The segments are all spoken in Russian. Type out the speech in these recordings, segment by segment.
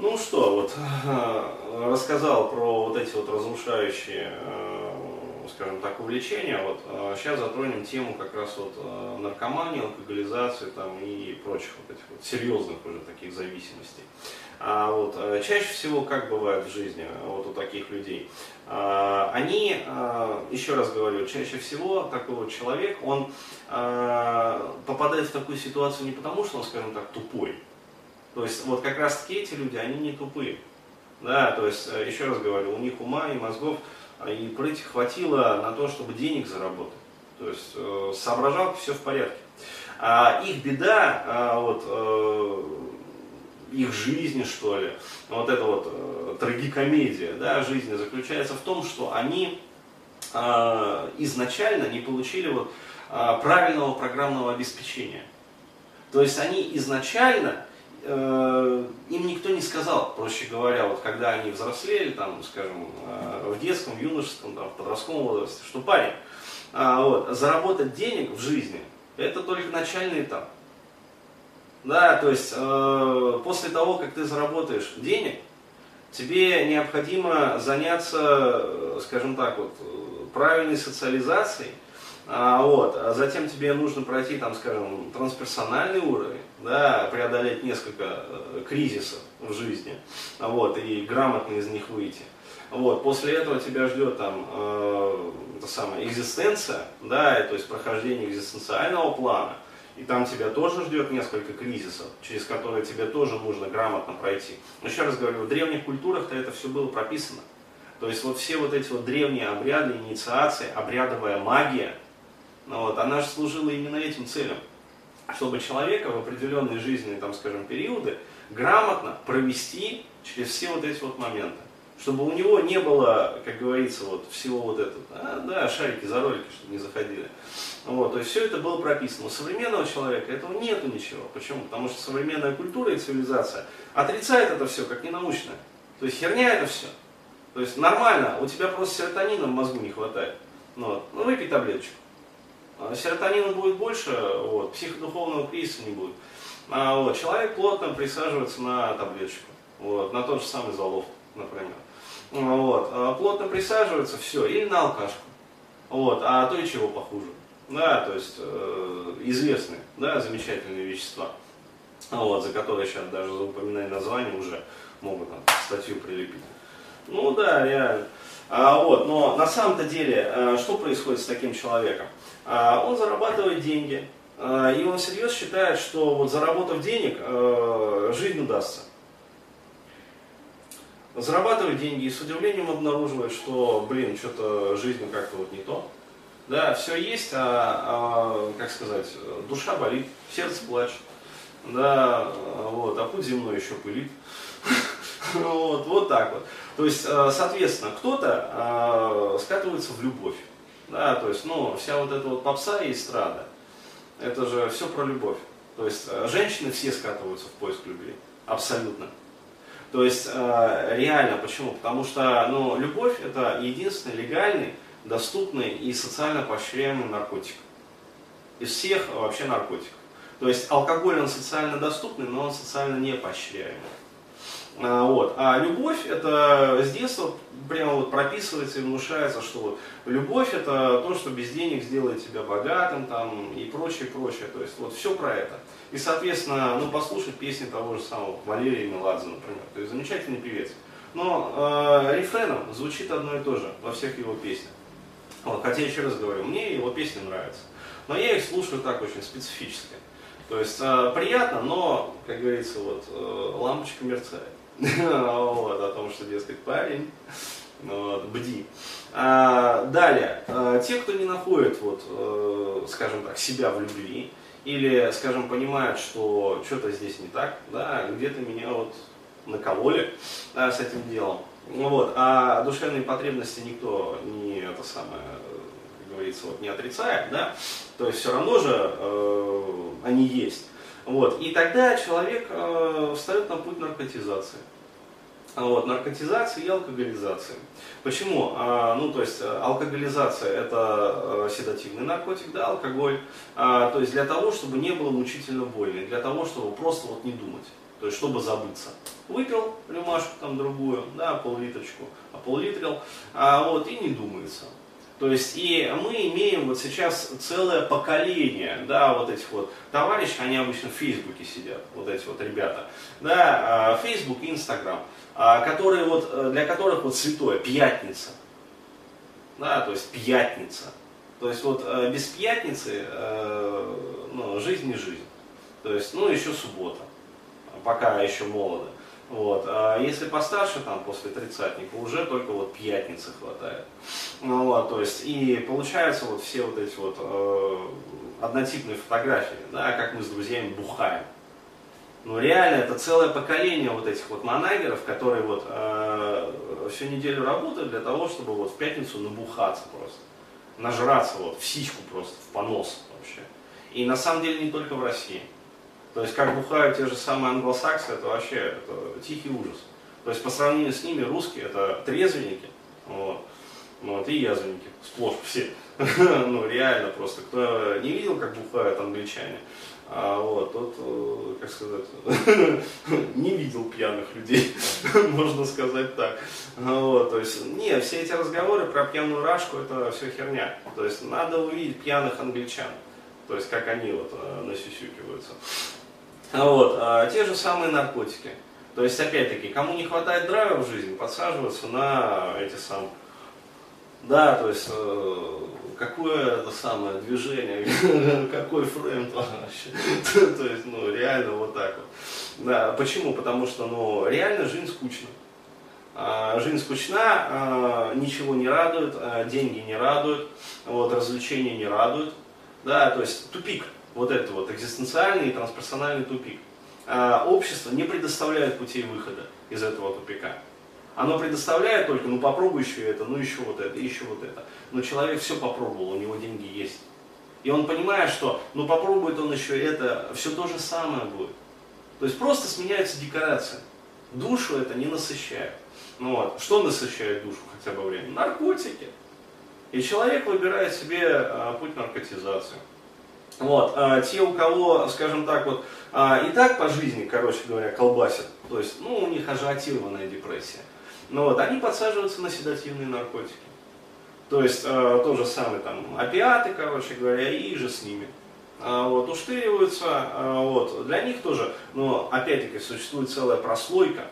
Ну что, вот рассказал про вот эти вот разрушающие, э, скажем так, увлечения. Вот сейчас затронем тему как раз вот наркомании, алкоголизации там и прочих вот этих вот серьезных уже таких зависимостей. А вот э, чаще всего как бывает в жизни вот у таких людей, они, еще раз говорю, чаще всего такой вот человек, он попадает в такую ситуацию не потому, что он, скажем так, тупой, то есть вот как раз таки эти люди, они не тупые. Да, то есть, э, еще раз говорю, у них ума и мозгов э, и прыти хватило на то, чтобы денег заработать. То есть э, соображалки все в порядке. А их беда, а, вот, их жизни, что ли, вот эта вот э, трагикомедия да, жизни заключается в том, что они э, изначально не получили вот, э, правильного программного обеспечения. То есть они изначально Э, им никто не сказал, проще говоря, вот когда они взрослели, там, скажем, э, в детском, юношеском, там, в подростковом возрасте, что парень, а, вот, заработать денег в жизни, это только начальный этап. Да, то есть э, после того, как ты заработаешь денег, тебе необходимо заняться, скажем так, вот, правильной социализацией, а, вот, а затем тебе нужно пройти, там, скажем, трансперсональный уровень, да, преодолеть несколько э, кризисов в жизни, вот, и грамотно из них выйти. Вот, после этого тебя ждет там э, это самая экзистенция, да, то есть прохождение экзистенциального плана, и там тебя тоже ждет несколько кризисов, через которые тебе тоже нужно грамотно пройти. Но еще раз говорю, в древних культурах-то это все было прописано. То есть вот все вот эти вот древние обряды, инициации, обрядовая магия – вот, она же служила именно этим целям, чтобы человека в определенные жизненные, там, скажем, периоды грамотно провести через все вот эти вот моменты. Чтобы у него не было, как говорится, вот всего вот этого, а, да, шарики за ролики, чтобы не заходили. Вот, то есть все это было прописано. У современного человека этого нету ничего. Почему? Потому что современная культура и цивилизация отрицает это все как ненаучное. То есть херня это все. То есть нормально, у тебя просто серотонина в мозгу не хватает. Ну, вот. ну выпей таблеточку. А, серотонина будет больше, вот, психодуховного кризиса не будет. А, вот, человек плотно присаживается на таблеточку, вот, на тот же самый залов, например. А, вот, а, плотно присаживается, все, или на алкашку. Вот, а то и чего похуже. Да, то есть э, известные, да, замечательные вещества, вот, за которые сейчас даже за упоминание названия уже могут там статью прилепить. Ну да, реально. А, вот, но на самом-то деле, э, что происходит с таким человеком? А, он зарабатывает деньги, а, и он всерьез считает, что вот заработав денег, э, жизнь удастся. Зарабатывает деньги и с удивлением обнаруживает, что, блин, что-то жизнь как-то вот не то. Да, все есть, а, а, как сказать, душа болит, сердце плачет. Да, вот, а путь земной еще пылит. Вот, вот так вот. То есть, э, соответственно, кто-то э, скатывается в любовь. Да, то есть, ну, вся вот эта вот попса и эстрада, это же все про любовь. То есть, э, женщины все скатываются в поиск любви. Абсолютно. То есть, реально, почему? Потому что, ну, любовь это единственный легальный, доступный и социально поощряемый наркотик. Из всех вообще наркотиков. То есть, алкоголь он социально доступный, но он социально не поощряемый. А, вот. А любовь это с детства прямо вот прописывается и внушается, что любовь это то, что без денег сделает тебя богатым там, и прочее, прочее. То есть вот все про это. И, соответственно, ну, послушать песни того же самого Валерия Меладзе, например. То есть замечательный певец. Но э, рефреном звучит одно и то же во всех его песнях. Вот, хотя, еще раз говорю, мне его песни нравятся. Но я их слушаю так очень специфически. То есть э, приятно, но, как говорится, вот э, лампочка мерцает. Вот, о том, что, дескать, парень, ну вот, бди. А, далее, а, те, кто не находит, вот, э, скажем так, себя в любви, или, скажем, понимают, что что-то здесь не так, да, где-то меня вот накололи да, с этим делом, вот, а душевные потребности никто не это самое, как говорится, вот, не отрицает, да, то есть все равно же э, они есть. Вот. И тогда человек э, встает на путь наркотизации. Вот, наркотизации и алкоголизации. Почему? А, ну, то есть, э, алкоголизация это э, седативный наркотик, да, алкоголь. А, то есть, для того, чтобы не было мучительно больно, для того, чтобы просто вот не думать. то есть чтобы забыться. Выпил рюмашку там другую, да, пол-литрочку, а пол-литрил, а вот и не думается. То есть и мы имеем вот сейчас целое поколение, да, вот этих вот товарищей, они обычно в Фейсбуке сидят, вот эти вот ребята, да, Фейсбук и Инстаграм, которые вот, э, для которых вот святое, пятница, да, то есть пятница. То есть вот э, без пятницы э, ну, жизнь не жизнь. То есть, ну, еще суббота, пока еще молоды. Вот. А если постарше, там, после тридцатника, уже только вот пятницы хватает. Ну, вот, то есть, и получается вот все вот эти вот э, однотипные фотографии, да, как мы с друзьями бухаем. Ну, реально, это целое поколение вот этих вот манагеров, которые вот э, всю неделю работают для того, чтобы вот в пятницу набухаться просто. Нажраться вот в сиську просто, в понос вообще. И на самом деле не только в России. То есть как бухают те же самые англосаксы, это вообще это тихий ужас. То есть по сравнению с ними русские это трезвенники, вот, ну, вот, и язвенники, сплошь все. ну реально просто, кто не видел, как бухают англичане, а вот, тот, э, как сказать, не видел пьяных людей, можно сказать так. Вот, то есть, не, все эти разговоры про пьяную рашку, это все херня. То есть, надо увидеть пьяных англичан. То есть, как они вот э, насюсюкиваются. Вот, а те же самые наркотики. То есть, опять-таки, кому не хватает драйва в жизни, подсаживаться на эти самые, да, то есть, э, какое это самое движение, какой фрейм вообще. то есть, ну, реально вот так вот. Да, почему? Потому что, ну, реально жизнь скучна. А, жизнь скучна, а, ничего не радует, а, деньги не радуют, вот, развлечения не радуют. Да, то есть тупик вот это вот экзистенциальный и трансперсональный тупик. А общество не предоставляет путей выхода из этого тупика. Оно предоставляет только, ну попробуй еще это, ну еще вот это, еще вот это. Но человек все попробовал, у него деньги есть. И он понимает, что ну попробует он еще это, все то же самое будет. То есть просто сменяются декорации. Душу это не насыщает. Ну вот, что насыщает душу хотя бы время? Наркотики. И человек выбирает себе а, путь наркотизации. Вот, а, те, у кого, скажем так, вот, а, и так по жизни, короче говоря, колбасят, то есть, ну, у них ажиотированная депрессия, ну вот, они подсаживаются на седативные наркотики. То есть, а, то же самое, там, опиаты, короче говоря, и же с ними. Вот, уштыриваются, вот, для них тоже, но, опять-таки, существует целая прослойка,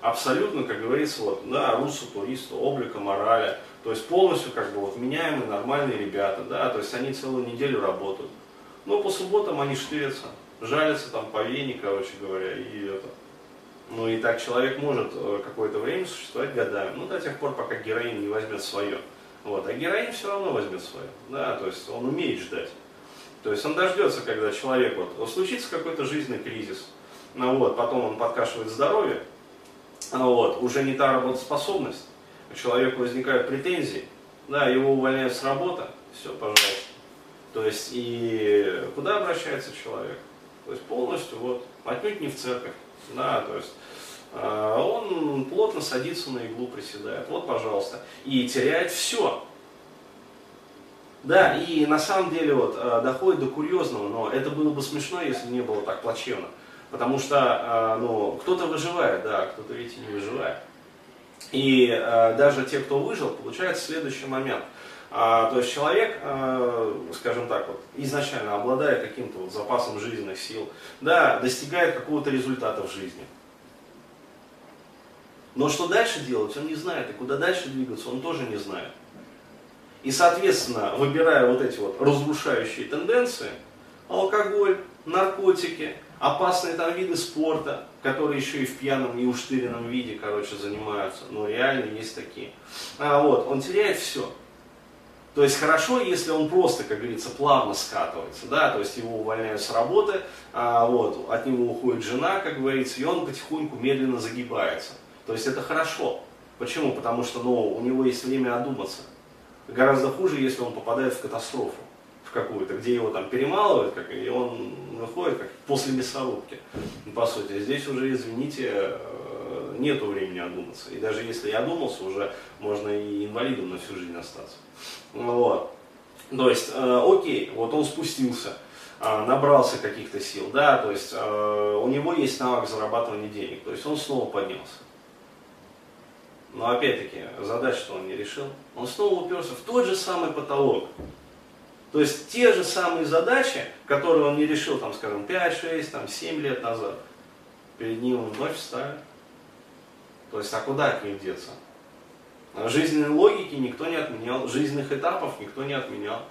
абсолютно, как говорится, вот, да, русу, туристу, облика, морали, то есть полностью, как бы, вот, меняемые, нормальные ребята, да, то есть они целую неделю работают. Но по субботам они штырятся, жалятся там по вене, короче говоря, и это. Ну и так человек может э, какое-то время существовать годами, ну до тех пор, пока героин не возьмет свое. Вот, а героин все равно возьмет свое, да, то есть он умеет ждать. То есть он дождется, когда человек, вот, случится какой-то жизненный кризис, ну вот, потом он подкашивает здоровье, ну вот, уже не та работоспособность, у человека возникают претензии, да, его увольняют с работы, все, пожалуйста. То есть и куда обращается человек? То есть полностью вот, отнюдь не в церковь. Да, то есть э, он плотно садится на иглу, приседает. Вот, пожалуйста. И теряет все. Да, и на самом деле вот э, доходит до курьезного, но это было бы смешно, если не было так плачевно. Потому что, э, ну, кто-то выживает, да, кто-то ведь и не выживает. И даже те, кто выжил, получается следующий момент – а, то есть человек, а, скажем так, вот, изначально обладая каким-то вот запасом жизненных сил, да, достигает какого-то результата в жизни. Но что дальше делать, он не знает, и куда дальше двигаться, он тоже не знает. И, соответственно, выбирая вот эти вот разрушающие тенденции, алкоголь, наркотики, опасные там виды спорта, которые еще и в пьяном, неуштыренном виде, короче, занимаются, но реально есть такие. А вот, он теряет все. То есть хорошо, если он просто, как говорится, плавно скатывается, да, то есть его увольняют с работы, а, вот, от него уходит жена, как говорится, и он потихоньку медленно загибается. То есть это хорошо. Почему? Потому что ну, у него есть время одуматься. Гораздо хуже, если он попадает в катастрофу в какую-то, где его там перемалывают, как, и он выходит как после мясорубки. По сути, здесь уже, извините, нету времени одуматься. И даже если я одумался, уже можно и инвалидом на всю жизнь остаться. Вот. То есть, э, окей, вот он спустился. а, набрался каких-то сил, да, то есть а, у него есть навык зарабатывания денег, то есть он снова поднялся. Но опять-таки, задачу он не решил. Он снова уперся в тот же самый потолок. То есть те же самые задачи, которые он не решил, там, скажем, 5, 6, там, 7 лет назад, перед ним вновь встали. То есть, а куда к ним деться? Жизненной логики никто не отменял, жизненных этапов никто не отменял.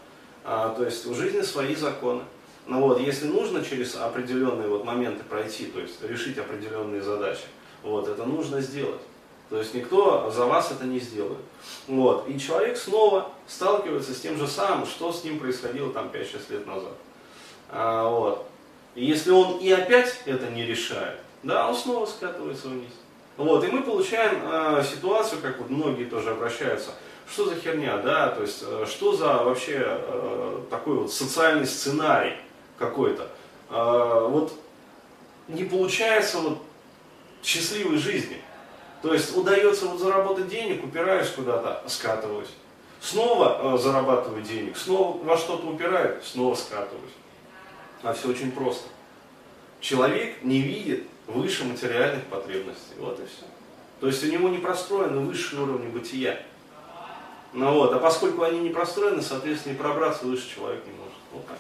А, то есть у жизни свои законы. Но вот, если нужно через определенные вот моменты пройти, то есть решить определенные задачи, вот, это нужно сделать. То есть никто за вас это не сделает. Вот. И человек снова сталкивается с тем же самым, что с ним происходило там 5-6 лет назад. А, вот. И если он и опять это не решает, да, он снова скатывается вниз. Вот. И мы получаем э, ситуацию, как вот многие тоже обращаются, что за херня, да, то есть э, что за вообще э, такой вот социальный сценарий какой-то. Э, вот не получается вот счастливой жизни. То есть удается вот заработать денег, упираешь куда-то, скатываюсь. Снова э, зарабатываю денег, снова во что-то упираю, снова скатываюсь. А все очень просто. Человек не видит выше материальных потребностей. Вот и все. То есть у него не простроены высшие уровни бытия. Ну вот, а поскольку они не простроены, соответственно, и пробраться выше человек не может. Вот так.